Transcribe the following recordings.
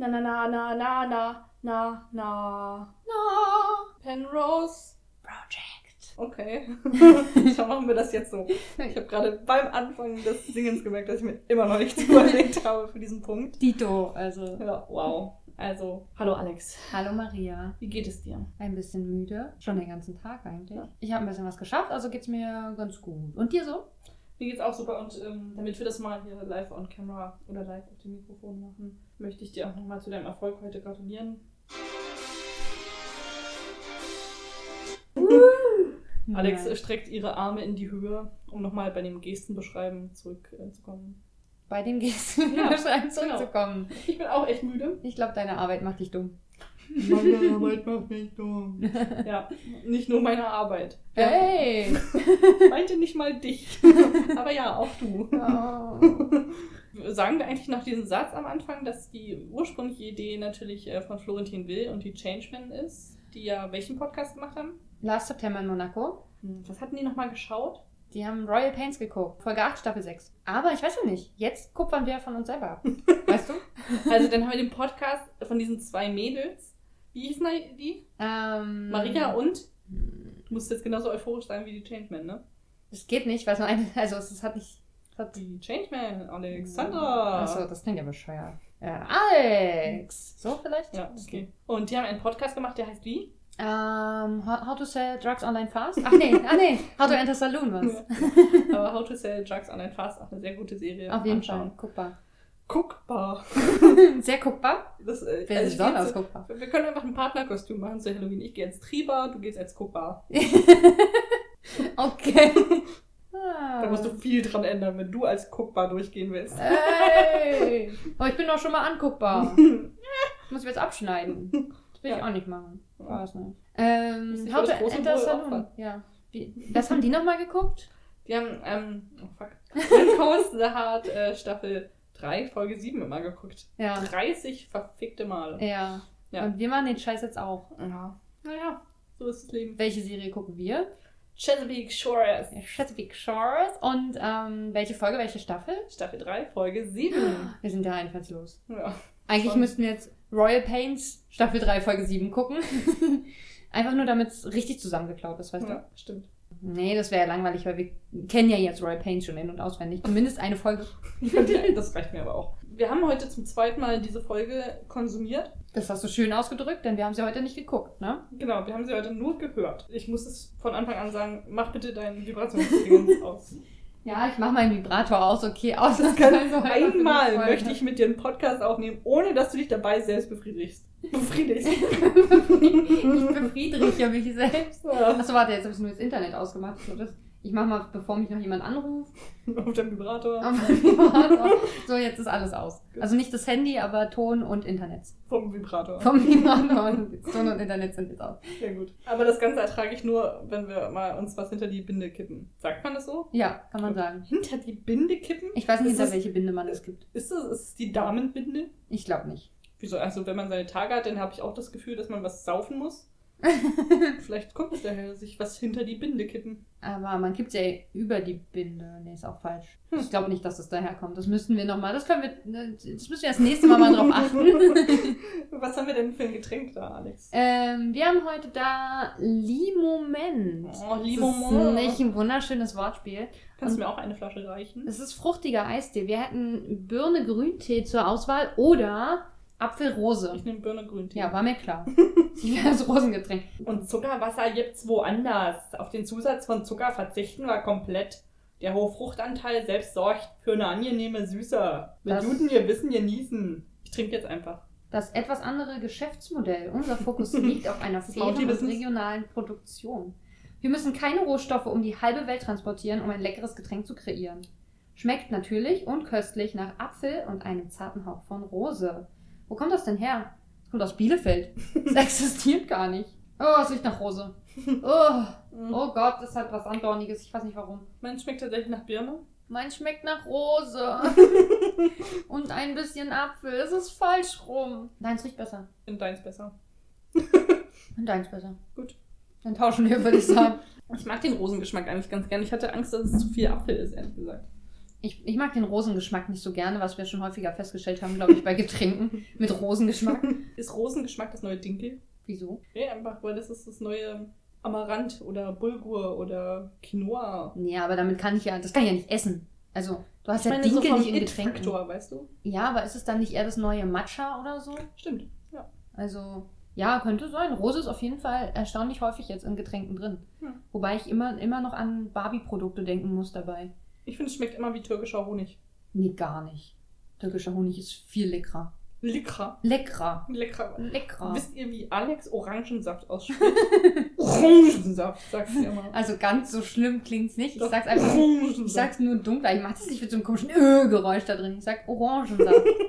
Na na na na na na na na na Penrose Project. Okay. Dann machen wir das jetzt so. Ich habe gerade beim Anfang des Singens gemerkt, dass ich mir immer noch nichts überlegt habe für diesen Punkt. Dito, also. Ja, wow. Also, hallo Alex. Hallo Maria. Wie geht es dir? Ein bisschen müde. Schon den ganzen Tag eigentlich. Ja. Ich habe ein bisschen was geschafft, also geht's mir ganz gut. Und dir so? Mir geht's auch super und ähm, damit wir das mal hier live on camera oder live auf dem Mikrofon machen, möchte ich dir auch nochmal zu deinem Erfolg heute gratulieren. Alex Ja. äh, streckt ihre Arme in die Höhe, um nochmal bei dem Gestenbeschreiben zurückzukommen. Bei dem Gesten Ja, wahrscheinlich zurückzukommen. Ich bin auch echt müde. Ich glaube, deine Arbeit macht dich dumm. Meine Arbeit macht mich dumm. Ja, nicht nur meine Arbeit. Ja, Hey! meinte nicht mal dich. Aber ja, auch du. Oh. Sagen wir eigentlich nach diesem Satz am Anfang, dass die ursprüngliche Idee natürlich äh, von Florentin Will und die Changeman ist, die ja welchen Podcast gemacht haben? Last September in Monaco. Hm, Was hatten die nochmal geschaut? Die haben Royal Pains geguckt. Folge 8, Staffel 6. Aber ich weiß noch nicht. Jetzt kupfern wir von uns selber ab. Weißt du? Also dann haben wir den Podcast von diesen zwei Mädels. Wie hießen die? Ähm, Maria und? Du musst jetzt genauso euphorisch sein wie die Changeman, ne? Es geht nicht, weil es nur eine. Also, es hat nicht. Es hat Die Changeman, Alexandra. Achso, das klingt ja bescheuert. Äh, Alex! So vielleicht? Ja, okay. Und die haben einen Podcast gemacht, der heißt wie? Ähm, how, to sell drugs online fast? Ach nee, ah nee, how to enter saloon was. Aber How to Sell Drugs Online Fast, auch eine sehr gute Serie. Auf jeden. Fall, guckbar. Guckbar. Sehr guckbar. Das, äh, Wer also ich besonders guckbar? Wir können einfach ein Partnerkostüm machen zu Halloween. Ich gehe als Trieber, du gehst als Guckbar. okay. Ah. Da musst du viel dran ändern, wenn du als Guckbar durchgehen willst. Ey! Oh, ich bin doch schon mal anguckbar. Muss ich jetzt abschneiden. Das will ich Ja. auch nicht machen. Ja. Weiß nicht. Ähm, how to das enter. Opfer. Ja. Wie, was haben die nochmal geguckt? Die haben, ähm, oh fuck, Coast the Heart äh, Staffel 3, Folge 7 immer geguckt. Ja. 30 verfickte Male. Ja. Ja. Und wir machen den Scheiß jetzt auch. Ja. Naja, so ist das Leben. Welche Serie gucken wir? Chesapeake Shores. Chesapeake Shores. Und ähm, welche Folge, welche Staffel? Staffel 3, Folge 7. Wir sind ja einfallslos. Ja. Eigentlich Schon. müssten wir jetzt Royal Pains Staffel 3, Folge 7 gucken. Einfach nur, damit es richtig zusammengeklaut ist, weißt du? ja, stimmt. Nee, das wäre ja langweilig, weil wir kennen ja jetzt Royal Pains schon in- und auswendig. Zumindest eine Folge. Das reicht mir aber auch. Wir haben heute zum zweiten Mal diese Folge konsumiert. Das hast du schön ausgedrückt, denn wir haben sie heute nicht geguckt, ne? Genau, wir haben sie heute nur gehört. Ich muss es von Anfang an sagen, mach bitte deinen Vibrationsdingens aus. Ja, ich mache meinen Vibrator aus, okay, aus. Das kann die Einmal Folge. möchte ich mit dir einen Podcast aufnehmen, ohne dass du dich dabei selbst befriedigst. Befriedigst. ich befriedige mich selbst. Ja, Achso, warte, jetzt habe ich nur das Internet ausgemacht. So, das, ich mache mal, bevor mich noch jemand anruft. auf dem Vibrator. auf Vibrator. So, jetzt ist alles aus. Also nicht das Handy, aber Ton und Internet. Vom Vibrator. Vom Vibrator und Ton und Internet sind jetzt aus. Sehr gut. Aber das Ganze ertrage ich nur, wenn wir mal uns was hinter die Binde kippen. Sagt man das so? Ja, kann man sagen. Hinter die Binde kippen? Ich weiß nicht, hinter welche Binde man es gibt. Ist das ist es die Damenbinde? Ich glaube nicht. Wieso? Also, wenn man seine Tage hat, dann habe ich auch das Gefühl, dass man was saufen muss. Vielleicht kommt es daher, sich was hinter die Binde kippen. Aber man kippt ja über die Binde. Nee, ist auch falsch. Hm. Ich glaube nicht, dass das daherkommt. Das müssten wir nochmal. Das können wir. Das müssen wir das nächste Mal mal drauf achten. Was haben wir denn für ein Getränk da, Alex? ähm, wir haben heute da Limoment. Oh, Limoment. Das ist ein wunderschönes Wortspiel. Kannst du mir auch eine Flasche reichen? Es ist fruchtiger Eistee. Wir hätten Birne-Grüntee zur Auswahl oder Apfelrose. Ich nehme Birne Grüntee. Ja, war mir klar. Ich das Rosengetränk. Und Zuckerwasser gibt's woanders. Auf den Zusatz von Zucker verzichten wir komplett. Der hohe Fruchtanteil selbst sorgt für eine angenehme Süße. Mit guten Gewissen genießen. Ich trinke jetzt einfach. Das etwas andere Geschäftsmodell. Unser Fokus liegt auf einer fairen und regionalen Produktion. Wir müssen keine Rohstoffe um die halbe Welt transportieren, um ein leckeres Getränk zu kreieren. Schmeckt natürlich und köstlich nach Apfel und einem zarten Hauch von Rose. Wo kommt das denn her? Das kommt aus Bielefeld. Das existiert gar nicht. Oh, es riecht nach Rose. Oh, oh Gott, das hat was Andorniges. Ich weiß nicht warum. Mein schmeckt tatsächlich nach Birne. Mein schmeckt nach Rose. und ein bisschen Apfel. Es ist falsch rum. Deins riecht besser. Und deins besser. Und deins besser. Gut. Dann tauschen wir, würde ich sagen. Ich mag den Rosengeschmack eigentlich ganz gern. Ich hatte Angst, dass es zu viel Apfel ist, ehrlich gesagt. Ich, ich mag den Rosengeschmack nicht so gerne, was wir schon häufiger festgestellt haben, glaube ich, bei Getränken mit Rosengeschmack. Ist Rosengeschmack das neue Dinkel? Wieso? Nee, einfach, weil das ist das neue Amaranth oder Bulgur oder Quinoa. Nee, aber damit kann ich ja, das kann ich ja nicht essen. Also, du hast Ich ja meine, so Dinkel vom nicht in Getränken. It-Faktor, weißt du? Ja, aber ist es dann nicht eher das neue Matcha oder so? Stimmt. Ja. Also, ja, könnte sein. Rose ist auf jeden Fall erstaunlich häufig jetzt in Getränken drin. Hm. Wobei ich immer, immer noch an Barbie-Produkte denken muss dabei. Ich finde, es schmeckt immer wie türkischer Honig. Nee, gar nicht. Türkischer Honig ist viel leckerer. Lecker. Leckerer. Lecker. Lecker. Wisst ihr, wie Alex Orangensaft ausspricht? Orangensaft, sagt sie immer. Also ganz so schlimm klingt's nicht. Ich Doch, sag's einfach. Ich sag's nur dunkler. Ich mach das nicht mit so einem komischen Ö-Geräusch da drin. Ich sag Orangensaft.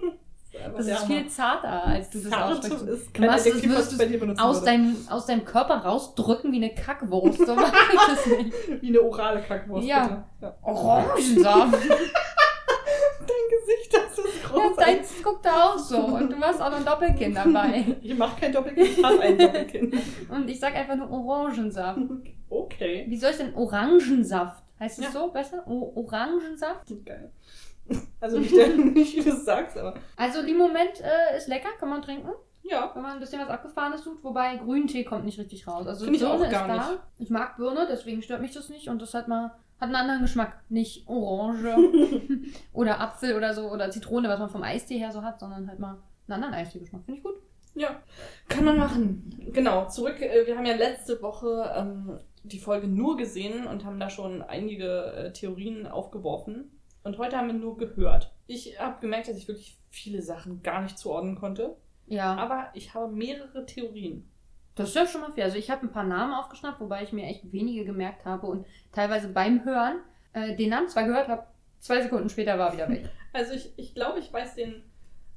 Das ist viel zarter, als du das aussprichst. Ist Du machst was würdest du bei aus deinem, aus deinem Körper rausdrücken wie eine Kackwurst. So mach ich das nicht. Wie eine orale Kackwurst, Ja. Ja. Orangensaft. Dein Gesicht, das ist Ja, großartig. deins guckt da auch so. Und du hast auch noch ein Doppelkind dabei. Ich mache kein Doppelkind, ich habe ein Doppelkind. Und ich sag einfach nur Orangensaft. Okay. Wie soll ich denn Orangensaft? Heißt es Ja. so besser? O Orangensaft? Geil. Also nicht, nicht wie du es sagst, aber Also Limoment äh, ist lecker, kann man trinken. ja. wenn man ein bisschen was Abgefahrenes sucht, wobei Grüntee kommt nicht richtig raus. Also Finde ich Birne auch gar ist da. nicht. Ich mag Birne, deswegen stört mich das nicht und das hat mal hat einen anderen Geschmack, nicht Orange oder Apfel oder so oder Zitrone, was man vom Eistee her so hat, sondern halt mal einen anderen Eistee-Geschmack. Finde ich gut. Ja, kann man machen. Genau, zurück. äh, Wir haben ja letzte Woche ähm, die Folge nur gesehen und haben da schon einige äh, Theorien aufgeworfen. Und heute haben wir nur gehört. Ich habe gemerkt, dass ich wirklich viele Sachen gar nicht zuordnen konnte. Ja, Aber ich habe mehrere Theorien. das ist ja schon mal fair. Also ich habe ein paar Namen aufgeschnappt, wobei ich mir echt wenige gemerkt habe und teilweise beim Hören äh, den Namen zwar gehört habe, zwei Sekunden später war er wieder weg. Also ich, ich glaube, ich weiß den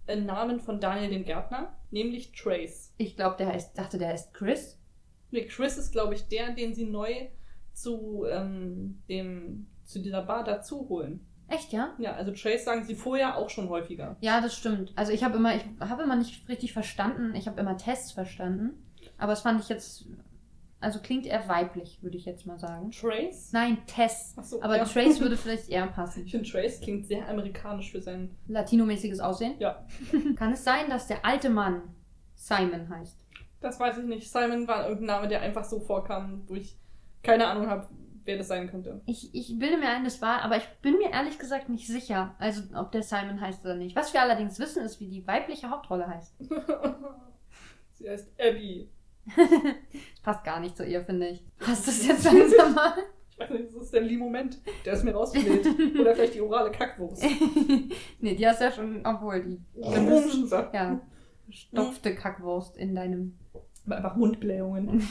äh, Namen von Daniel dem Gärtner, nämlich Trace. Ich glaube, der heißt, dachte, der heißt Chris. Nee, Chris ist, glaube ich, der, den sie neu zu, ähm, dem, zu dieser Bar dazu holen. Echt, ja? Ja, also Trace sagen sie vorher auch schon häufiger. Ja, das stimmt. Also ich habe immer, ich habe immer nicht richtig verstanden. Ich habe immer Tests verstanden. Aber das fand ich jetzt, also klingt eher weiblich, würde ich jetzt mal sagen. Trace? Nein, Tess. Achso, Aber ja. Trace würde vielleicht eher passen. Ich finde, Trace klingt sehr amerikanisch für seinen. Latinomäßiges Aussehen. Ja. Kann es sein, dass der alte Mann Simon heißt? Das weiß ich nicht. Simon war irgendein Name, der einfach so vorkam, wo ich keine Ahnung habe, wer das sein könnte. Ich, ich bilde mir ein, das war, aber ich bin mir ehrlich gesagt nicht sicher, also ob der Simon heißt oder nicht. Was wir allerdings wissen, ist, wie die weibliche Hauptrolle heißt. sie heißt Abby. Passt gar nicht zu ihr, finde ich. Hast du es jetzt langsam mal? Ich weiß nicht, das ist der Lee-Moment. Der ist mir rausgewählt. Oder vielleicht die orale Kackwurst. nee, die hast du ja schon, obwohl die. Orangensaft. Ja, stopfte Kackwurst in deinem. Einfach Mundblähungen.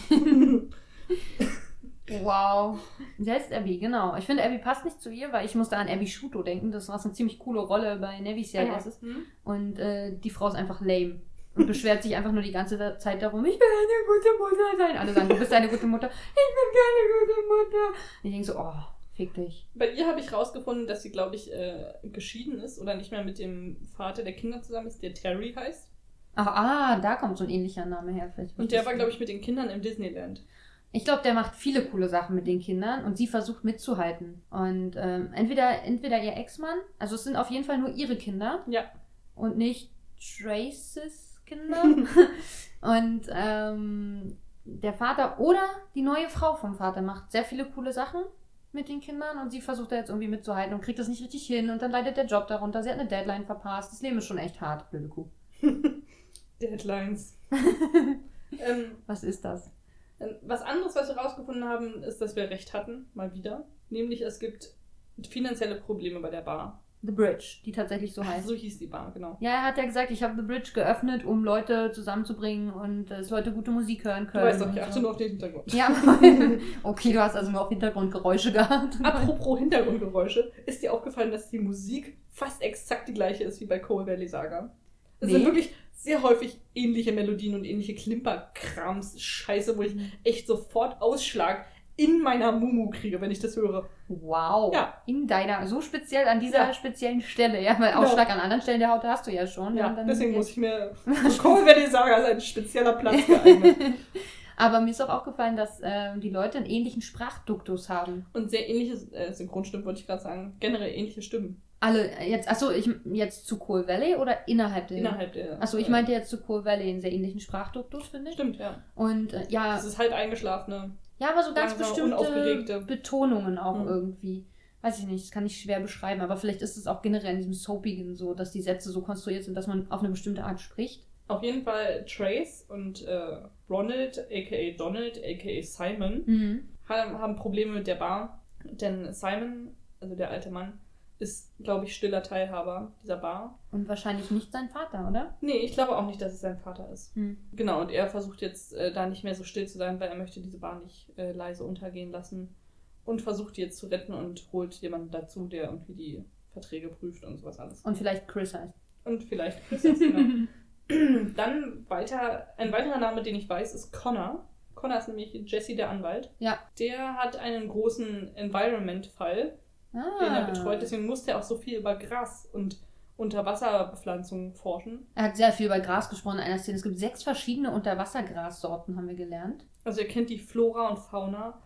Wow. Heißt Abby, genau. Ich finde, Abby passt nicht zu ihr, weil ich musste an Abby Shuto denken. Das war so eine ziemlich coole Rolle bei Navy CIS. Hm? Und äh, die Frau ist einfach lame. Und beschwert sich einfach nur die ganze Zeit darum, ich will eine gute Mutter sein. Alle sagen, du bist eine gute Mutter. Ich bin keine gute Mutter. Und ich denke so, oh, fick dich. Bei ihr habe ich rausgefunden, dass sie, glaube ich, äh, geschieden ist oder nicht mehr mit dem Vater der Kinder zusammen ist, der Terry heißt. Ach, ah, da kommt so ein ähnlicher Name her. Vielleicht Und der war, glaube ich, mit den Kindern im Disneyland. Ich glaube, der macht viele coole Sachen mit den Kindern und sie versucht mitzuhalten. Und ähm, entweder, entweder ihr Ex-Mann, also es sind auf jeden Fall nur ihre Kinder Ja. und nicht Traces Kinder. und ähm, der Vater oder die neue Frau vom Vater macht sehr viele coole Sachen mit den Kindern und sie versucht da jetzt irgendwie mitzuhalten und kriegt das nicht richtig hin und dann leidet der Job darunter. Sie hat eine Deadline verpasst. Das Leben ist schon echt hart, blöde Kuh. Deadlines. ähm, Was ist das? Ähm, Was anderes, was wir rausgefunden haben, ist, dass wir recht hatten, mal wieder. Nämlich, es gibt finanzielle Probleme bei der Bar. The Bridge, die tatsächlich so heißt. So hieß die Bar, genau. Ja, er hat ja gesagt, ich habe The Bridge geöffnet, um Leute zusammenzubringen und äh, dass Leute gute Musik hören Du können. weißt doch, ich achte so. nur auf den Hintergrund. Ja, okay, du hast also nur auf Hintergrundgeräusche gehabt. Apropos Hintergrundgeräusche, ist dir aufgefallen, dass die Musik fast exakt die gleiche ist wie bei Coal Valley Saga? Es Nee. sind wirklich sehr häufig ähnliche Melodien und ähnliche Klimperkrams, Scheiße, wo ich echt sofort Ausschlag in meiner Mumu kriege, wenn ich das höre. Wow. Ja. In deiner, so speziell an dieser Ja. speziellen Stelle, ja, weil Genau. Ausschlag an anderen Stellen der Haut hast du ja schon. Ja, deswegen muss ich mir. Coal Valley Saga ist ein spezieller Platz geeignet. Aber mir ist auch aufgefallen, dass äh, die Leute einen ähnlichen Sprachduktus haben. Und sehr ähnliche äh, Synchronstimmen, wollte ich gerade sagen. Generell ähnliche Stimmen. Alle, äh, jetzt, achso, ich, jetzt zu Coal Valley oder innerhalb der? Innerhalb der. Achso, ich äh, meinte jetzt zu Coal Valley einen sehr ähnlichen Sprachduktus, finde ich. Stimmt, ja. Und äh, ja, Das ist halb eingeschlafene. ja, aber so ganz bestimmte. Betonungen auch Hm. irgendwie. Weiß ich nicht, das kann ich schwer beschreiben, aber vielleicht ist es auch generell in diesem Soapigen so, dass die Sätze so konstruiert sind, dass man auf eine bestimmte Art spricht. Auf jeden Fall Trace und äh, Ronald, aka Donald, aka Simon, Mhm. haben, haben Probleme mit der Bar. Denn Simon, also der alte Mann, ist, glaube ich, stiller Teilhaber dieser Bar. Und wahrscheinlich nicht sein Vater, oder? Nee, ich glaube auch nicht, dass es sein Vater ist. Hm. Genau, und er versucht jetzt äh, da nicht mehr so still zu sein, weil er möchte diese Bar nicht äh, leise untergehen lassen. Und versucht die jetzt zu retten und holt jemanden dazu, der irgendwie die Verträge prüft und sowas alles. Und vielleicht Chris heißt. Und vielleicht Chris ist, genau. Dann weiter, ein weiterer Name, den ich weiß, ist Connor. Connor ist nämlich Jesse, der Anwalt. Ja. Der hat einen großen Environment-Fall, Ah. den er betreut. Deswegen musste er auch so viel über Gras und Unterwasserbepflanzung forschen. Er hat sehr viel über Gras gesprochen in einer Szene. Es gibt sechs verschiedene Unterwassergrassorten, haben wir gelernt. Also er kennt die Flora und Fauna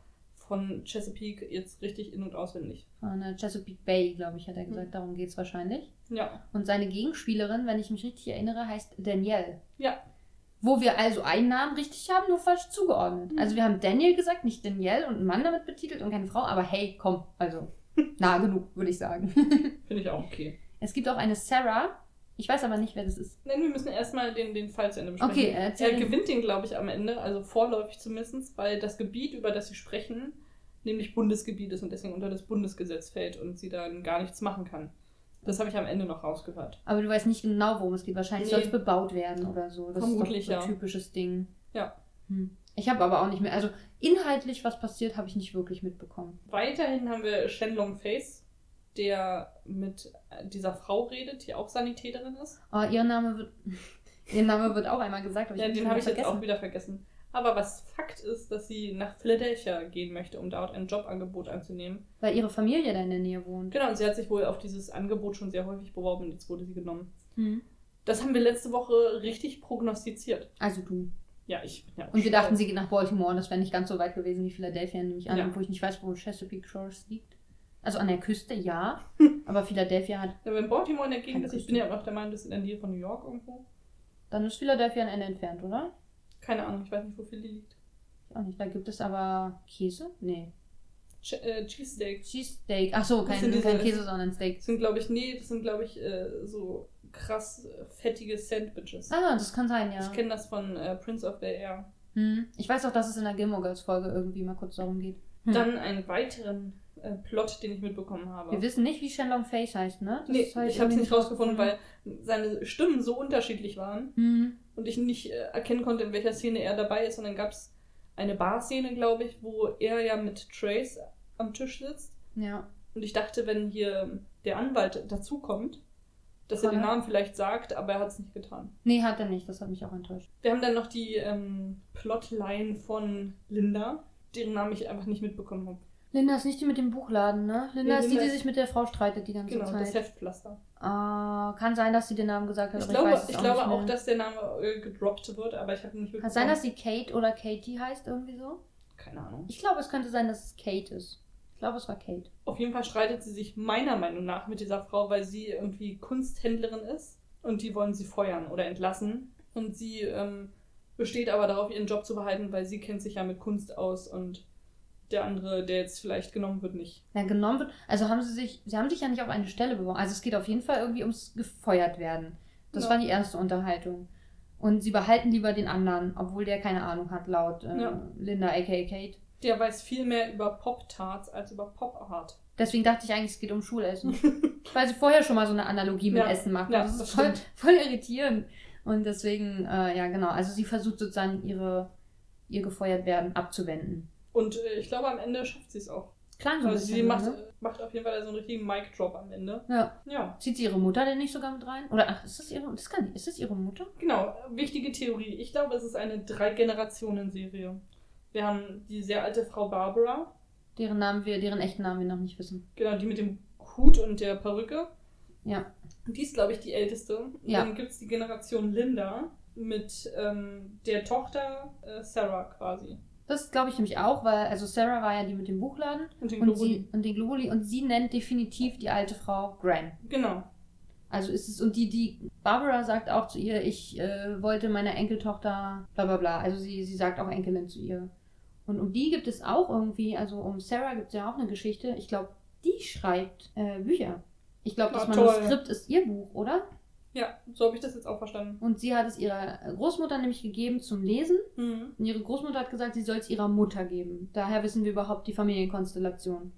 von Chesapeake jetzt richtig in- und auswendig. Von der Chesapeake Bay, glaube ich, hat er gesagt. Darum geht es wahrscheinlich. Ja. Und seine Gegenspielerin, wenn ich mich richtig erinnere, heißt Danielle. Ja. Wo wir also einen Namen richtig haben, nur falsch zugeordnet. Mhm. Also wir haben Daniel gesagt, nicht Danielle und einen Mann damit betitelt und keine Frau. Aber hey, komm, also nah genug, würde ich sagen. Finde ich auch okay. es gibt auch eine Sarah. Ich weiß aber nicht, wer das ist. Nein, wir müssen erstmal den, den Fall zu Ende besprechen. Okay, erzähl. Er gewinnt den, glaube ich, am Ende, also vorläufig zumindest, weil das Gebiet, über das sie sprechen, nämlich Bundesgebiet ist und deswegen unter das Bundesgesetz fällt und sie dann gar nichts machen kann. Das habe ich am Ende noch rausgehört. Aber du weißt nicht genau, worum es geht. Wahrscheinlich Nee. soll es bebaut werden oder so. Das Vermutlich, ist doch so ein ja. typisches Ding. Ja. Hm. Ich habe aber auch nicht mehr. Also inhaltlich, was passiert, habe ich nicht wirklich mitbekommen. Weiterhin haben wir Shenlong Face, der mit dieser Frau redet, die auch Sanitäterin ist. Aber ihr Name wird. ihr Name wird auch einmal gesagt. Aber Ja, den habe ich jetzt auch wieder vergessen. Aber was Fakt ist, dass sie nach Philadelphia gehen möchte, um dort ein Jobangebot anzunehmen. Weil ihre Familie da in der Nähe wohnt. Genau, und sie hat sich wohl auf dieses Angebot schon sehr häufig beworben und jetzt wurde sie genommen. Hm. Das haben wir letzte Woche richtig prognostiziert. Also du. Ja, ich bin ja auch Und wir dachten, sie geht nach Baltimore und das wäre nicht ganz so weit gewesen wie Philadelphia, nehme ich an, Ja. obwohl ich nicht weiß, wo Chesapeake Shores liegt. Also an der Küste, ja. aber Philadelphia hat. Ja, wenn Baltimore in der Gegend ist, ich bin ja auch der Meinung, das ist in der Nähe von New York irgendwo. Dann ist Philadelphia ein Ende entfernt, oder? Keine Ahnung, ich weiß nicht, wo Philly liegt. Ich auch nicht. Da gibt es aber Käse? Nee. Ch äh, Cheesesteak. Cheesesteak. Ach so, kein, diese- kein Käse, sondern Steak. Das sind, glaube ich, nee, das sind, glaube ich, äh, so krass äh, fettige Sandwiches. Ah, das kann sein, ja. Ich kenne das von äh, Prince of Bel Air. Hm. Ich weiß auch, dass es in der Gilmore Girls Folge irgendwie mal kurz darum geht. Hm. Dann einen weiteren äh, Plot, den ich mitbekommen habe. Wir wissen nicht, wie Shenlong Face heißt, ne? Das nee, halt ich habe es nicht rausgefunden, weil seine Stimmen so unterschiedlich waren Hm. und ich nicht äh, erkennen konnte, in welcher Szene er dabei ist. Und dann gab es eine Bar-Szene, glaube ich, wo er ja mit Trace am Tisch sitzt. Ja. Und ich dachte, wenn hier der Anwalt dazukommt, dass er den Connor? Namen vielleicht sagt, aber er hat es nicht getan. Nee, hat er nicht. Das hat mich auch enttäuscht. Wir haben dann noch die ähm, Plotline von Linda, deren Namen ich einfach nicht mitbekommen habe. Linda ist nicht die mit dem Buchladen, ne? Linda Nee, ist die, Linda die ist- sich mit der Frau streitet die ganze Genau, das Zeit. Heftpflaster. Ah, kann sein, dass sie den Namen gesagt hat, Ich glaube, ich ich auch glaube auch, dass der Name äh, gedroppt wird, aber ich habe nicht Kann wirklich. sein, dass sie Kate oder Katie heißt, irgendwie so? Keine Ahnung. Ich glaube, es könnte sein, dass es Kate ist. Ich glaube, es war Kate. Auf jeden Fall streitet sie sich meiner Meinung nach mit dieser Frau, weil sie irgendwie Kunsthändlerin ist und die wollen sie feuern oder entlassen. Und sie ähm, besteht aber darauf, ihren Job zu behalten, weil sie kennt sich ja mit Kunst aus und der andere, der jetzt vielleicht genommen wird, nicht. Ja, genommen wird. Also haben sie sich, sie haben sich ja nicht auf eine Stelle beworben. Also es geht auf jeden Fall irgendwie ums gefeuert werden. Das Ja. war die erste Unterhaltung. Und sie behalten lieber den anderen, obwohl der keine Ahnung hat, laut äh, Ja. Linda aka Kate. Der weiß viel mehr über Pop-Tarts als über Pop-Art. Deswegen dachte ich eigentlich, es geht um Schulessen. Weil sie vorher schon mal so eine Analogie mit Ja, Essen macht. ja, das ist voll, voll irritierend. Und deswegen, äh, ja genau, also sie versucht sozusagen ihre, ihr gefeuert werden abzuwenden. Und äh, ich glaube, am Ende schafft sie es auch. Klang so ein Also bisschen. sie macht, ne? macht auf jeden Fall so einen richtigen Mic-Drop am Ende. Ja. Ja, Zieht sie ihre Mutter denn nicht sogar mit rein? Oder ach, ist das ihre, das kann nicht, ist das ihre Mutter? genau. Wichtige Theorie. Ich glaube, es ist eine Drei-Generationen-Serie. Wir haben die sehr alte Frau Barbara, Deren Namen wir, deren echten Namen wir noch nicht wissen. genau, die mit dem Hut und der Perücke. Ja. Die ist, glaube ich, die älteste. Und Ja. Dann gibt es die Generation Linda. mit ähm, der Tochter äh, Sarah quasi. Das glaube ich nämlich auch, weil also Sarah war ja die mit dem Buchladen Und den Globuli. und den Globuli und sie nennt definitiv die alte Frau Gran. Genau. Also ist es und die die Barbara sagt auch zu ihr, ich äh, wollte meiner Enkeltochter bla bla bla. Also sie sie sagt auch Enkelin zu ihr. Und um die gibt es auch irgendwie, also um Sarah gibt es ja auch eine Geschichte. Ich glaube, die schreibt äh, Bücher. Ich glaube, das Ah. Manuskript ist ihr Buch, oder? Ja, so habe ich das jetzt auch verstanden. Und sie hat es ihrer Großmutter nämlich gegeben zum Lesen. Mhm. Und ihre Großmutter hat gesagt, sie soll es ihrer Mutter geben. Daher wissen wir überhaupt die Familienkonstellation.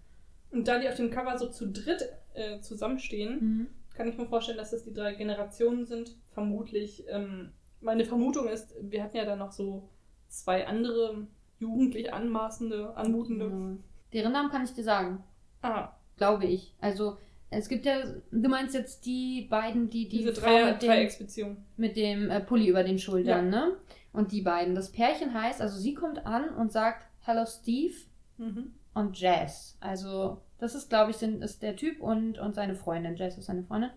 Und da die auf dem Cover so zu dritt äh, zusammenstehen, Mhm. kann ich mir vorstellen, dass das die drei Generationen sind. Vermutlich. Ähm, meine Vermutung ist, wir hatten ja dann noch so zwei andere jugendlich anmaßende, anmutende. Ja. Deren Namen kann ich dir sagen. Ah, Glaube ich. Also, es gibt ja, du meinst jetzt die beiden, die, die diese Frau Dreier, mit dem, Dreiecksbeziehung. mit dem äh, Pulli über den Schultern, ne? Und die beiden. Das Pärchen heißt, also sie kommt an und sagt, Hello Steve Mhm. und Jazz. Also, das ist, glaube ich, sind, ist der Typ und, und seine Freundin. Jazz ist seine Freundin.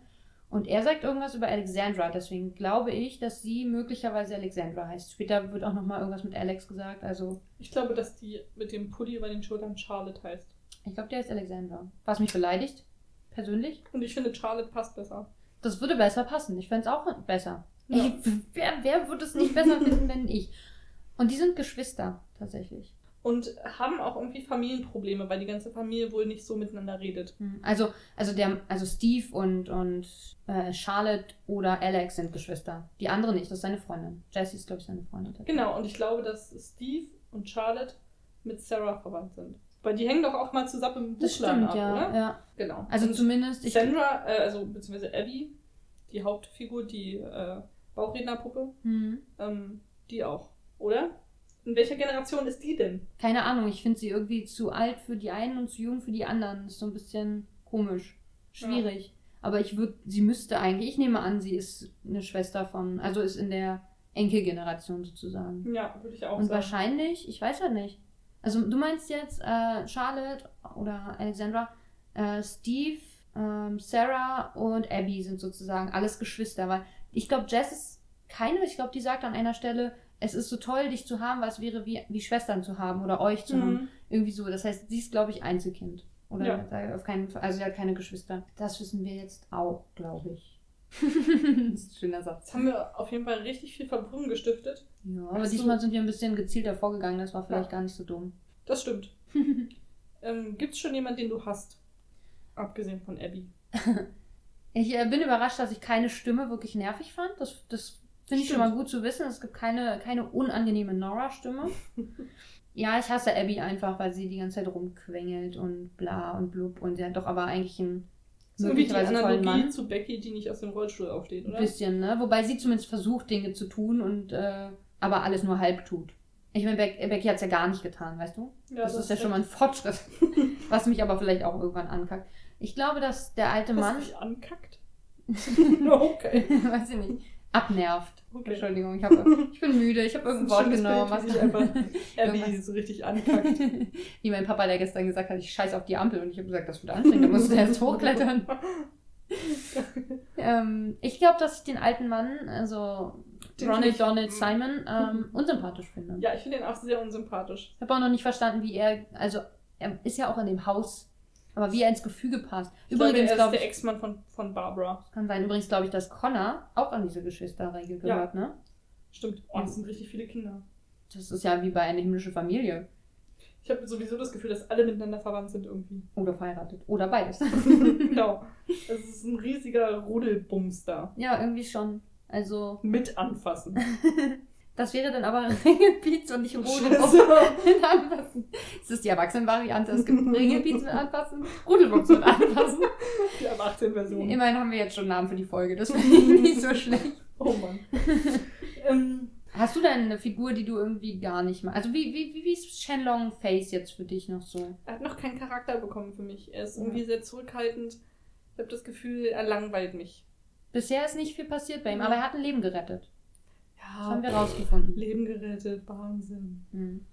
Und er sagt irgendwas über Alexandra, deswegen glaube ich, dass sie möglicherweise Alexandra heißt. Später wird auch nochmal irgendwas mit Alex gesagt. Also, Ich glaube, dass die mit dem Pulli über den Schultern Charlotte heißt. ich glaube, der ist Alexandra. Was mich beleidigt, persönlich. Und ich finde, Charlotte passt besser. Das würde besser passen. Ich fände es auch besser. Ja. Ich, wer, wer würde es nicht besser finden, wenn ich? Und die sind Geschwister, tatsächlich. Und haben auch irgendwie Familienprobleme, weil die ganze Familie wohl nicht so miteinander redet. Hm. Also, also, der, also Steve und, und äh, Charlotte oder Alex sind Geschwister. Die andere nicht, das ist seine Freundin. Jessie ist, glaube ich, seine Freundin. Genau, und ich glaube, dass Steve und Charlotte mit Sarah verwandt sind. Weil die hängen doch auch mal zusammen im Das Buchladen stimmt, ab, ja, oder? ja. Genau. Also und zumindest, ich, Sandra, äh, also beziehungsweise Abby, die Hauptfigur, die äh, Bauchrednerpuppe, hm, ähm, die auch, oder? In welcher Generation ist die denn? keine Ahnung, ich finde sie irgendwie zu alt für die einen und zu jung für die anderen. Ist so ein bisschen komisch. Schwierig. Aber ich würde, sie müsste eigentlich, ich nehme an, sie ist eine Schwester von, also ist in der Enkelgeneration sozusagen. Ja, würde ich auch Und sagen. wahrscheinlich, ich weiß halt nicht. Also du meinst jetzt äh, Charlotte oder Alexandra, äh, Steve, ähm, Sarah und Abby sind sozusagen alles Geschwister, weil ich glaube, Jess ist keine, ich glaube, die sagt an einer Stelle, es ist so toll, dich zu haben, weil es wäre wie, wie Schwestern zu haben oder euch zu haben. Mhm. Irgendwie so. Das heißt, sie ist, glaube ich, Einzelkind. Oder Ja. auf keinen Fall, also sie hat keine Geschwister. Das wissen wir jetzt auch, glaube ich. das ist ein schöner Satz. Jetzt haben wir auf jeden Fall richtig viel Verwirrung gestiftet. Ja, aber Hast du- diesmal sind wir ein bisschen gezielter vorgegangen, das war vielleicht Ja. gar nicht so dumm. Das stimmt. ähm, Gibt es schon jemanden, den du hast? Abgesehen von Abby. Ich äh, bin überrascht, dass ich keine Stimme wirklich nervig fand. Das, das finde ich schon mal gut zu wissen. Es gibt keine, keine unangenehme Nora-Stimme. ja, ich hasse Abby einfach, weil sie die ganze Zeit rumquengelt und bla und blub und sie hat doch aber eigentlich einen Das ist irgendwie die Analogie zu Becky, die nicht aus dem Rollstuhl aufsteht, Ein oder? bisschen, ne? Wobei sie zumindest versucht, Dinge zu tun und äh, aber alles nur halb tut. Ich meine, Beck, Becky hat es ja gar nicht getan, weißt du? Ja, das, ist ja schon mal ein Fortschritt. was mich aber vielleicht auch irgendwann ankackt. Ich glaube, dass der alte Was Mann. mich ankackt. okay. weiß ich nicht. Abnervt. Okay. Entschuldigung, ich, hab, ich bin müde, ich habe irgendein Wort genommen. Was sich einfach Abby so richtig ankackt. Wie mein Papa, der gestern gesagt hat, ich scheiß auf die Ampel und ich habe gesagt, das wird anstrengend, da musst du erst hochklettern. Ähm, ich glaube, dass ich den alten Mann, also Den Ronald ich- Donald Simon, ähm, unsympathisch finde. Ja, ich finde ihn auch sehr unsympathisch. Ich habe auch noch nicht verstanden, wie er, also er ist ja auch in dem Haus, aber wie er ins Gefüge passt. Ich Übrigens glaube der ich, Ex-Mann von, von Barbara. kann sein, übrigens glaube ich, dass Connor auch an diese Geschwisterregel Ja. gehört, ne? Stimmt. Oh, das sind richtig viele Kinder. Das ist ja wie bei einer himmlischen Familie. Ich habe sowieso das Gefühl, dass alle miteinander verwandt sind irgendwie. Oder verheiratet. Oder beides. genau. Es ist ein riesiger Rudelbums da. ja, irgendwie schon. Also, Mit anfassen. das wäre dann aber Ringelpiez und nicht Scheiße. mit anfassen. Das ist die Erwachsenenvariante. Es gibt Ringelpiez mit anfassen, Rudelbums mit anfassen. Die ab 18 Version. Immerhin haben wir jetzt schon einen Namen für die Folge. Das finde ich nicht so schlecht. Oh Mann. ähm, Hast du denn eine Figur, die du irgendwie gar nicht magst? Also, wie, wie, wie, ist Shenlong Face jetzt für dich noch so? er hat noch keinen Charakter bekommen für mich. Er ist irgendwie sehr zurückhaltend. Ich habe das Gefühl, er langweilt mich. Bisher ist nicht viel passiert bei ihm, Ja. aber er hat ein Leben gerettet. Das haben wir rausgefunden. Leben gerettet, Wahnsinn. Hm.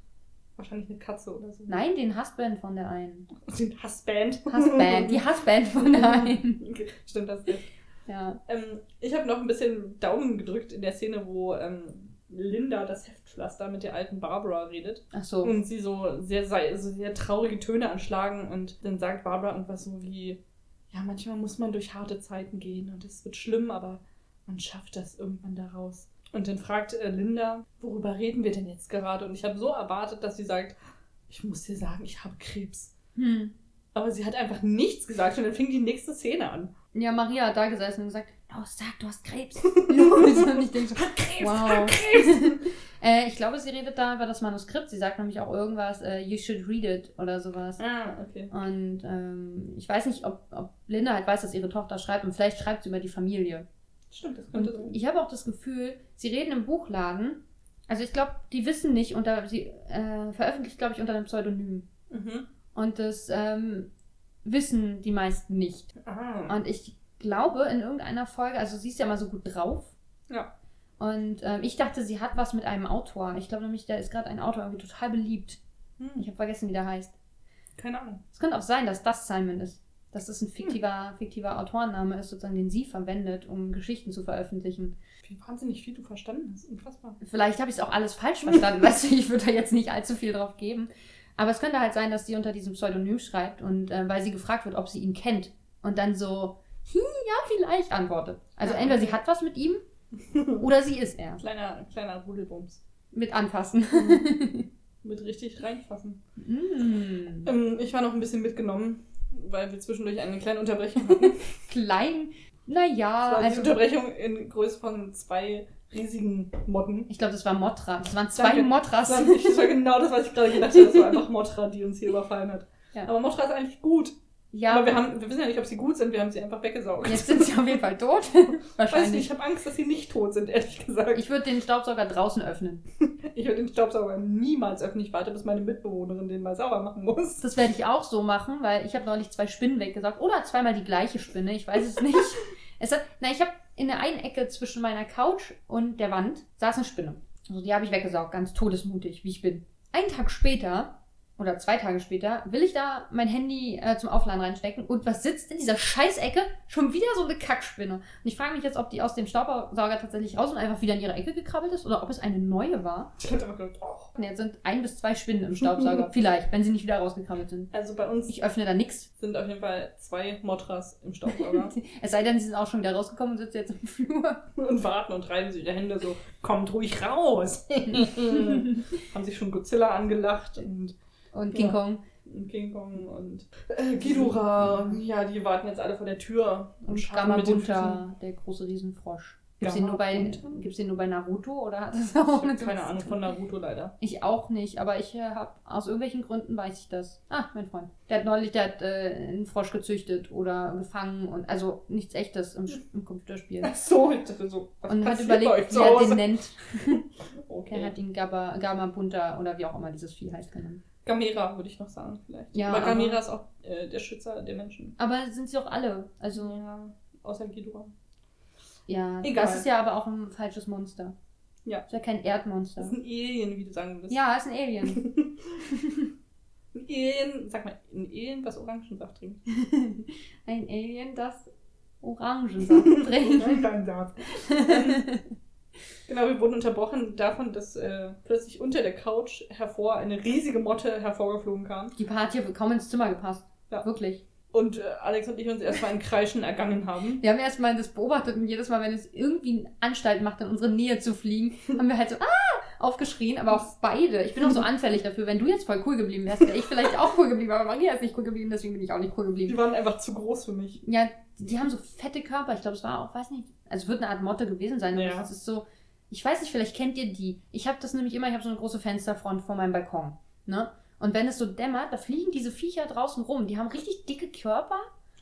Wahrscheinlich eine Katze oder so. Nein, den Husband von der einen. Den Husband. Husband, die Husband von der einen. Stimmt das jetzt? Ja. Ähm, ich habe noch ein bisschen Daumen gedrückt in der Szene, wo ähm, Linda das Heftpflaster mit der alten Barbara redet. Ach so. Und sie so sehr, so sehr traurige Töne anschlagen und dann sagt Barbara irgendwas so wie, ja, manchmal muss man durch harte Zeiten gehen und es wird schlimm, aber man schafft das irgendwann daraus. Und dann fragt äh, Linda, worüber reden wir denn jetzt gerade? Und ich habe so erwartet, dass sie sagt, ich muss dir sagen, ich habe Krebs. Hm. Aber sie hat einfach nichts gesagt und dann fing die nächste Szene an. Ja, Maria hat da gesessen und gesagt, los, sag, du hast Krebs. und ich denke so, Krebs, wow. Krebs! äh, ich glaube, sie redet da über das Manuskript. Sie sagt nämlich auch irgendwas, äh, you should read it oder sowas. ah, okay. Und ähm, ich weiß nicht, ob, ob Linda halt weiß, dass ihre Tochter schreibt und vielleicht schreibt sie über die Familie. Stimmt, das könnte sein. ich habe auch das Gefühl, sie reden im Buchladen. Also ich glaube, die wissen nicht unter, sie äh, veröffentlicht, glaube ich, unter einem Pseudonym. Mhm. Und das ähm, wissen die meisten nicht. Ah. Und ich glaube, in irgendeiner Folge, also sie ist ja immer so gut drauf. Ja. Und ähm, ich dachte, sie hat was mit einem Autor. Ich glaube nämlich, da ist gerade ein Autor irgendwie total beliebt. Hm, Ich habe vergessen, wie der heißt. keine Ahnung. Es könnte auch sein, dass das Simon ist. Dass das ein fiktiver, fiktiver Autorenname ist, sozusagen, den sie verwendet, um Geschichten zu veröffentlichen. Wie wahnsinnig viel du verstanden hast. Unfassbar. Vielleicht habe ich es auch alles falsch verstanden, weißt du, ich würde da jetzt nicht allzu viel drauf geben. Aber es könnte halt sein, dass sie unter diesem Pseudonym schreibt und äh, weil sie gefragt wird, ob sie ihn kennt und dann so, hm, ja, vielleicht antwortet. Also Ja, entweder okay. sie hat was mit ihm oder sie ist er. Kleiner, kleiner Rudelbums. Mit anfassen. Mit richtig reinfassen. mm. Ähm, ich war noch ein bisschen mitgenommen, weil wir zwischendurch eine kleine Unterbrechung hatten. Klein, Das naja, war die also Unterbrechung in Größe von zwei riesigen Motten. ich glaube, das war Motra. Das waren zwei Danke. Motras. Das war, das war genau das, was ich gerade gedacht habe. Das war einfach Motra, die uns hier überfallen hat. Ja. Aber Motra ist eigentlich gut. Ja, Aber wir, haben, wir wissen ja nicht, ob sie gut sind. Wir haben sie einfach weggesaugt. jetzt sind sie auf jeden Fall tot. Weiß nicht, Wahrscheinlich. ich habe Angst, dass sie nicht tot sind, ehrlich gesagt. Ich würde den Staubsauger draußen öffnen. Ich würde den Staubsauger niemals öffnen. Ich warte, bis meine Mitbewohnerin den mal sauber machen muss. Das werde ich auch so machen, weil ich habe neulich zwei Spinnen weggesaugt. Oder zweimal die gleiche Spinne, ich weiß es nicht. es hat, na, ich habe in der einen Ecke zwischen meiner Couch und der Wand saß eine Spinne. Also die habe ich weggesaugt, ganz todesmutig, wie ich bin. Einen Tag später, oder zwei Tage später, will ich da mein Handy äh, zum Aufladen reinstecken und was sitzt in dieser Scheißecke? Schon wieder so eine Kackspinne. Und ich frage mich jetzt, ob die aus dem Staubsauger tatsächlich raus und einfach wieder in ihre Ecke gekrabbelt ist oder ob es eine neue war. Ich hätte einfach gedacht, oh. Und jetzt sind ein bis zwei Spinnen im Staubsauger. Vielleicht, wenn sie nicht wieder rausgekrabbelt sind. Also bei uns Ich öffne da nichts. sind auf jeden Fall zwei Motras im Staubsauger Es sei denn, sie sind auch schon wieder rausgekommen und sitzen jetzt im Flur. und warten und treiben sie ihre Hände so, kommt ruhig raus. Haben sich schon Godzilla angelacht und, Und King Ja. Kong. und King Kong und äh, Ghidorah. Ja, die warten jetzt alle vor der Tür Und Füßen. Gamabunta, der große Riesenfrosch. Gibt's den, nur bei, gibt's den nur bei Naruto oder hat das Ich auch habe mit keine Ahnung von? Naruto leider. Ich auch nicht, aber ich äh, habe aus irgendwelchen Gründen weiß ich das. Ah, mein Freund. Der hat neulich, der hat äh, einen Frosch gezüchtet oder gefangen und also nichts echtes im, im Computerspiel. Ach so, ich dachte so, was Und hat überlegt, wie er den nennt. Okay. Er hat ihn Gaba, Gamabunta oder wie auch immer dieses Vieh heißt genannt. Gamera würde ich noch sagen vielleicht. Ja, aber aber- Gamera ist auch äh, der Schützer der Menschen. Aber sind sie auch alle. Also, Ja, außer Ghidorah. ja. Egal. Das ist ja aber auch ein falsches Monster. Ja. Ist ja kein Erdmonster. Das ist ein Alien, wie du sagen würdest. Ja, ist ein Alien. Ein Alien, sag mal, ein Alien, was Orangensaft trinkt. ein Alien, das Orangensaft trinkt. Dein Saft. Ähm, genau, wir wurden unterbrochen davon, dass äh, plötzlich unter der Couch hervor eine riesige Motte hervorgeflogen kam. Die Party hat kaum ins Zimmer gepasst. Ja. Wirklich. Und äh, Alex und ich uns erstmal in Kreischen ergangen haben. Wir haben erstmal das beobachtet und jedes Mal, wenn es irgendwie Anstalt macht, in unsere Nähe zu fliegen, haben wir halt so, ah, aufgeschrien, aber auch beide. Ich bin auch so anfällig dafür. Wenn du jetzt voll cool geblieben wärst, wäre ich vielleicht auch cool geblieben, aber Maria ist nicht cool geblieben, deswegen bin ich auch nicht cool geblieben. Die waren einfach zu groß für mich. Ja, die haben so fette Körper. Ich glaube, es war auch, weiß nicht, also es wird eine Art Motte gewesen sein. Ja. Es ist so, ich weiß nicht, vielleicht kennt ihr die. Ich habe das nämlich immer, ich habe so eine große Fensterfront vor meinem Balkon. Ne? Und wenn es so dämmert, da fliegen diese Viecher draußen rum. Die haben richtig dicke Körper.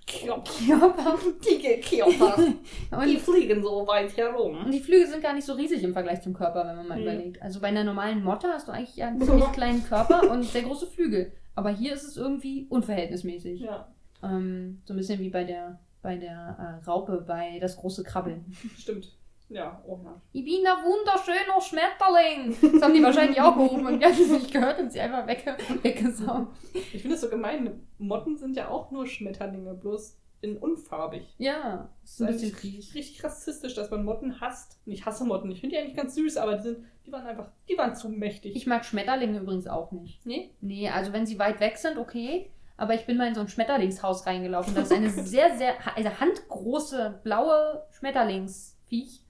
Körper. Dicke Körper. Die Und, fliegen so weit herum. und die Flügel sind gar nicht so riesig im Vergleich zum Körper, wenn man mal Mhm. überlegt. Also bei einer normalen Motte hast du eigentlich ja einen ziemlich kleinen Körper und sehr große Flügel. Aber hier ist es irgendwie unverhältnismäßig. Ja, Ähm, so ein bisschen wie bei der, bei der äh, Raupe bei Das große Krabbeln. stimmt. Ja, oh ja. Ich bin ein wunderschöner Schmetterling. Das haben die wahrscheinlich auch gerufen und die haben es nicht gehört und sie einfach wegge weggesaugt. Ich finde es so gemein. Motten sind ja auch nur Schmetterlinge, bloß in unfarbig. Ja, Das ist eigentlich fies. richtig rassistisch, dass man Motten hasst. Und ich hasse Motten. Ich finde die eigentlich ganz süß, aber die, sind, die waren einfach, die waren zu mächtig. Ich mag Schmetterlinge übrigens auch nicht. nee? Nee, also wenn sie weit weg sind, okay. Aber ich bin mal in so ein Schmetterlingshaus reingelaufen. Das ist eine sehr, sehr, also handgroße, blaue Schmetterlingsviech.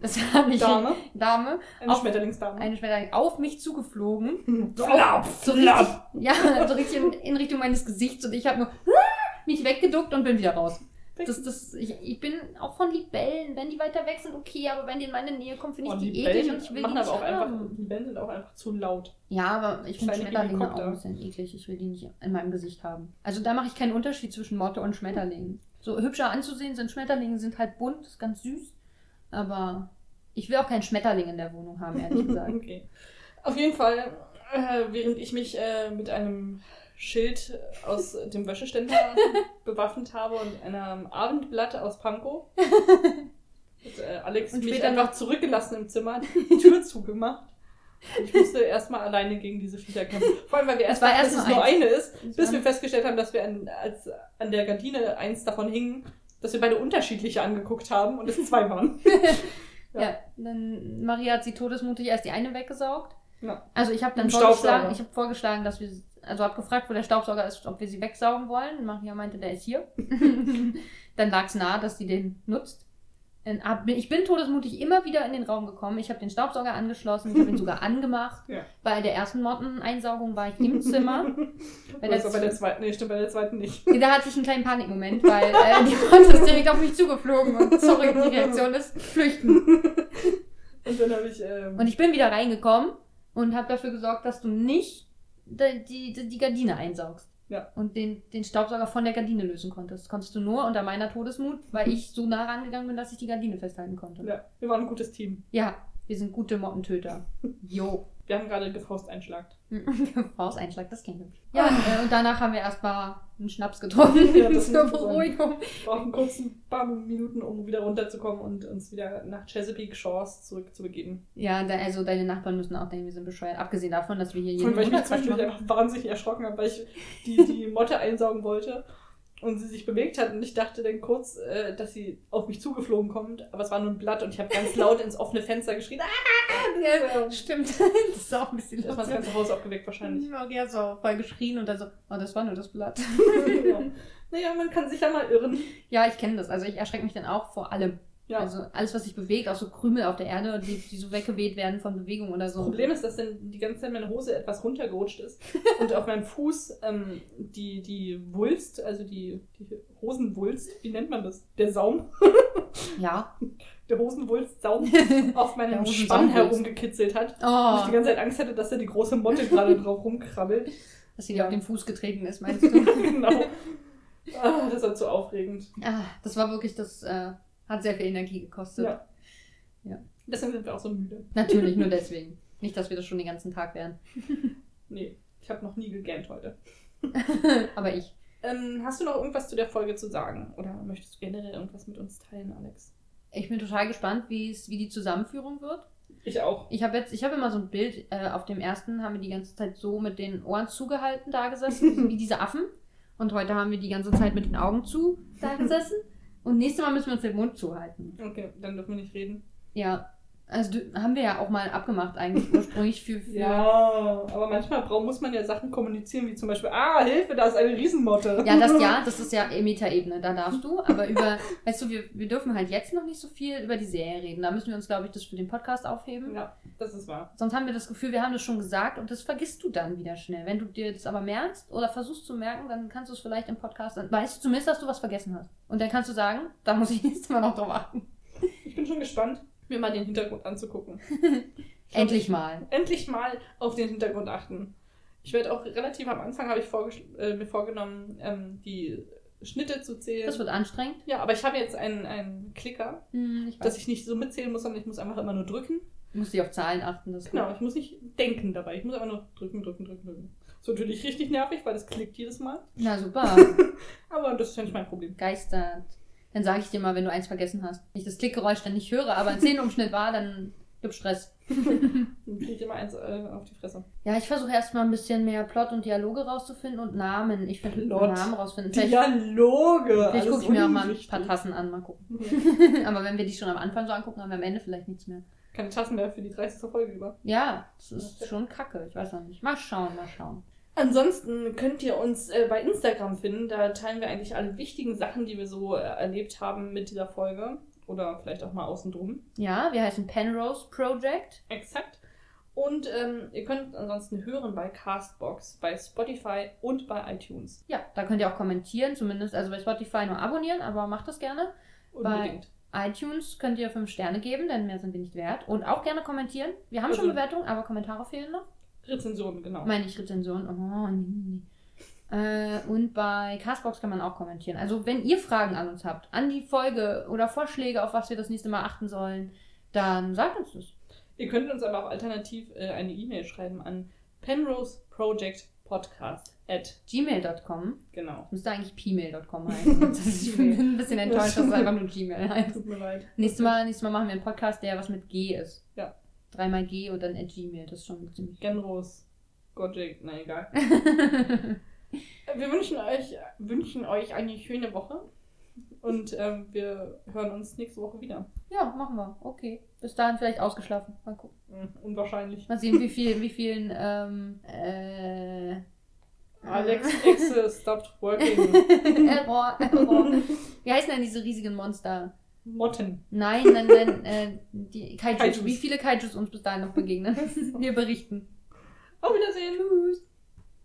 Das hat mich Dame. Dame, Eine Auf- Schmetterlingsdame. eine Schmetterling, auf mich zugeflogen. So, Flap, so richtig, ja, so richtig in, in Richtung meines Gesichts und ich habe nur mich weggeduckt und bin wieder raus. Das, das, ich, ich bin auch von Libellen, wenn die weiter weg sind, okay, aber wenn die in meine Nähe kommen, finde ich Und die eklig und ich will die nicht aber einfach, haben. die Bällen sind auch einfach zu laut. Ja, aber ich finde Schmetterlinge auch ein bisschen eklig. Ich will die nicht in meinem Gesicht haben. Also da mache ich keinen Unterschied zwischen Motte und Schmetterling. So hübscher anzusehen sind Schmetterlinge, sind halt bunt, ist ganz süß. Aber ich will auch keinen Schmetterling in der Wohnung haben, ehrlich gesagt. okay. Auf jeden Fall, äh, während ich mich äh, mit einem Schild aus dem Wäscheständer bewaffnet habe und einem Abendblatt aus Pankow, hat äh, Alex Und mich später einfach zurückgelassen im Zimmer, die Tür zugemacht. Ich musste erstmal alleine gegen diese Viecher kämpfen. Vor allem, weil wir erst dachten, erst dass es nur eins. eine ist, bis wir festgestellt haben, dass wir an, als an der Gardine eins davon hingen, dass wir beide unterschiedliche angeguckt haben und es zwei waren. Ja. Ja. dann Maria hat sie todesmutig erst die eine weggesaugt. Ja. Also ich habe dann vorgeschlagen, ich habe vorgeschlagen, dass wir, also habe gefragt, wo der Staubsauger ist, ob wir sie wegsaugen wollen. Maria meinte, der ist hier. dann lag es nahe, dass sie den nutzt. Hab- Ich bin todesmutig immer wieder in den Raum gekommen. Ich habe den Staubsauger angeschlossen, ich habe ihn sogar angemacht. Ja. Bei der ersten Motteneinsaugung war ich im Zimmer. Bei der bei der zweiten, nee, stimmt, bei der zweiten nicht. Da hatte ich einen kleinen Panikmoment, weil äh, die Motte ist direkt auf mich zugeflogen und sorry, die Reaktion ist flüchten. Und dann habe ich, ähm, Und ich bin wieder reingekommen und habe dafür gesorgt, dass du nicht die, die, die Gardine einsaugst. Ja. Und den, den Staubsauger von der Gardine lösen konntest. Konntest du nur unter meiner Todesmut, weil ich so nah rangegangen bin, dass ich die Gardine festhalten konnte. ja, wir waren ein gutes Team. Ja, wir sind gute Mottentöter. Jo. Wir haben gerade gefaust einschlagt. Fausteinschlag, das klingt hübsch. Ja, äh, und danach haben wir erstmal einen Schnaps getrunken Ja, das zur. Beruhigung. Wir brauchen kurz ein paar Minuten, um wieder runterzukommen und uns wieder nach Chesapeake Shores zurückzubegeben. Ja, also deine Nachbarn müssen auch denken, wir sind bescheuert. Abgesehen davon, dass wir hier Vor allem, weil ich mich zwischendurch einfach wahnsinnig erschrocken habe, weil ich die, die Motte einsaugen wollte und sie sich bewegt hat und ich dachte dann kurz, äh, dass sie auf mich zugeflogen kommt, aber es war nur ein Blatt und ich habe ganz laut ins offene Fenster geschrien. Ah! Ja, stimmt. das ist auch ein bisschen Da ist man das ganze Haus aufgeweckt wahrscheinlich. Maria hat so voll geschrien und dann so, oh, das war nur das Blatt. ja. Naja, man kann sich ja mal irren. Ja, ich kenne das. Also ich erschrecke mich dann auch vor allem. Ja. Also alles, was sich bewegt, auch so Krümel auf der Erde, die, die so weggeweht werden von Bewegung oder so. Das Problem ist, dass dann die ganze Zeit meine Hose etwas runtergerutscht ist und auf meinem Fuß ähm, die, die Wulst, also die, die Hosenwulst, wie nennt man das? Der Saum, Ja. der Hosenwulst-Saum auf meinem. Spann herumgekitzelt hat. Und ich Oh, die ganze Zeit Angst hatte, dass da die große Motte gerade drauf rumkrabbelt. dass sie dir Ja. auf den Fuß getreten ist, meinst du? genau. Ah, das war zu aufregend. ah, das war wirklich, das äh, hat sehr viel Energie gekostet. Ja. Deswegen sind wir auch so müde. Natürlich, nur deswegen. Nicht, dass wir das schon den ganzen Tag wären. Nee, ich habe noch nie gegähnt heute. Aber ich. Ähm, hast du noch irgendwas zu der Folge zu sagen? Oder möchtest du generell irgendwas mit uns teilen, Alex? Ich bin total gespannt, wie es, wie die Zusammenführung wird. Ich auch. Ich habe jetzt, ich habe immer so ein Bild, äh, auf dem ersten haben wir die ganze Zeit so mit den Ohren zugehalten da gesessen, wie diese Affen. Und heute haben wir die ganze Zeit mit den Augen zu da gesessen. Und nächstes Mal müssen wir uns den Mund zuhalten. Okay, dann dürfen wir nicht reden. Ja, also du, haben wir ja auch mal abgemacht eigentlich ursprünglich für, für Ja, aber manchmal brauch, muss man ja Sachen kommunizieren, wie zum Beispiel, ah, Hilfe, da ist eine Riesenmotte. Ja, das ja, das ist ja Meta-Ebene, da darfst du. Aber über, weißt du, wir, wir dürfen halt jetzt noch nicht so viel über die Serie reden. Da müssen wir uns, glaube ich, das für den Podcast aufheben. Ja, das ist wahr. Sonst haben wir das Gefühl, wir haben das schon gesagt und das vergisst du dann wieder schnell. Wenn du dir das aber merkst oder versuchst zu merken, dann kannst du es vielleicht im Podcast, dann weißt du zumindest, dass du was vergessen hast. Und dann kannst du sagen, da muss ich nächstes Mal noch drauf achten. Ich bin schon gespannt, mir mal den Hintergrund anzugucken. Endlich mal. Endlich mal auf den Hintergrund achten. Ich werde auch relativ am Anfang, habe ich äh, mir vorgenommen, ähm, die Schnitte zu zählen. Das wird anstrengend. ja, aber ich habe jetzt einen, einen Klicker, Hm, ich dass ich nicht so mitzählen muss, sondern ich muss einfach immer nur drücken. Du musst dich auf Zahlen achten. Das ist Genau, gut. ich muss nicht denken dabei. Ich muss einfach nur drücken, drücken, drücken, drücken. Ist natürlich richtig nervig, weil das klickt jedes Mal. Na super. Aber das ist ja nicht mein Problem. Geistert. Dann sage ich dir mal, wenn du eins vergessen hast. Wenn ich das Klickgeräusch dann nicht höre, aber ein Szenenumschnitt war, dann Gibt Stress. Dann kriegt immer eins äh, auf die Fresse. Ja, ich versuche erstmal ein bisschen mehr Plot und Dialoge rauszufinden und Namen. Ich finde. Namen rausfinden. Vielleicht, Dialoge! vielleicht gucke ich mir auch mal ein paar Tassen an, mal gucken. Aber wenn wir die schon am Anfang so angucken, haben wir am Ende vielleicht nichts mehr. Keine Tassen mehr für die 30. Folge über. Ja, das ist schon kacke. Ich weiß noch nicht. Mal schauen, mal schauen. Ansonsten könnt ihr uns äh, bei Instagram finden. Da teilen wir eigentlich alle wichtigen Sachen, die wir so äh, erlebt haben mit dieser Folge. Oder vielleicht auch mal außen drum. Ja, wir heißen Penrose Project. Exakt. Und ähm, ihr könnt ansonsten hören bei Castbox, bei Spotify und bei iTunes. Ja, da könnt ihr auch kommentieren, zumindest. Also bei Spotify nur abonnieren, aber macht das gerne. Unbedingt. iTunes könnt ihr 5 Sterne geben, denn mehr sind wir nicht wert. Und auch gerne kommentieren. Wir haben schon Also- Bewertungen, aber Kommentare fehlen noch. Rezensionen, genau. Meine ich Rezension. Oh, nee, nee. Äh, und bei Castbox kann man auch kommentieren. Also wenn ihr Fragen an uns habt, an die Folge oder Vorschläge, auf was wir das nächste Mal achten sollen, dann sagt uns das. Ihr könnt uns aber auch alternativ äh, eine E-Mail schreiben an penroseprojectpodcast at Gmail.com. genau. Müsste eigentlich pmail.com heißen. Das ist, ich bin ein bisschen enttäuscht, dass es einfach nur Gmail heißt. Tut mir leid. Nächstes Mal, nächstes Mal machen wir einen Podcast, der was mit G ist. Ja. Dreimal G und dann at Gmail. Das ist schon ziemlich. Genros. Gojek, na egal. Wir wünschen euch, wünschen euch eine schöne Woche. Und ähm, wir hören uns nächste Woche wieder. ja, machen wir. Okay. Bis dahin vielleicht ausgeschlafen. Mal gucken. Hm, Unwahrscheinlich. Mal sehen, wie viel, wie vielen, ähm, äh, Alex Exe stopped working. Error, Error. Wie heißen denn diese riesigen Monster? Motten. Nein, nein, nein, äh, die Kaijus. Kaijus. Wie viele Kaijus uns bis dahin noch begegnen? Wir berichten. Auf Wiedersehen. Tschüss.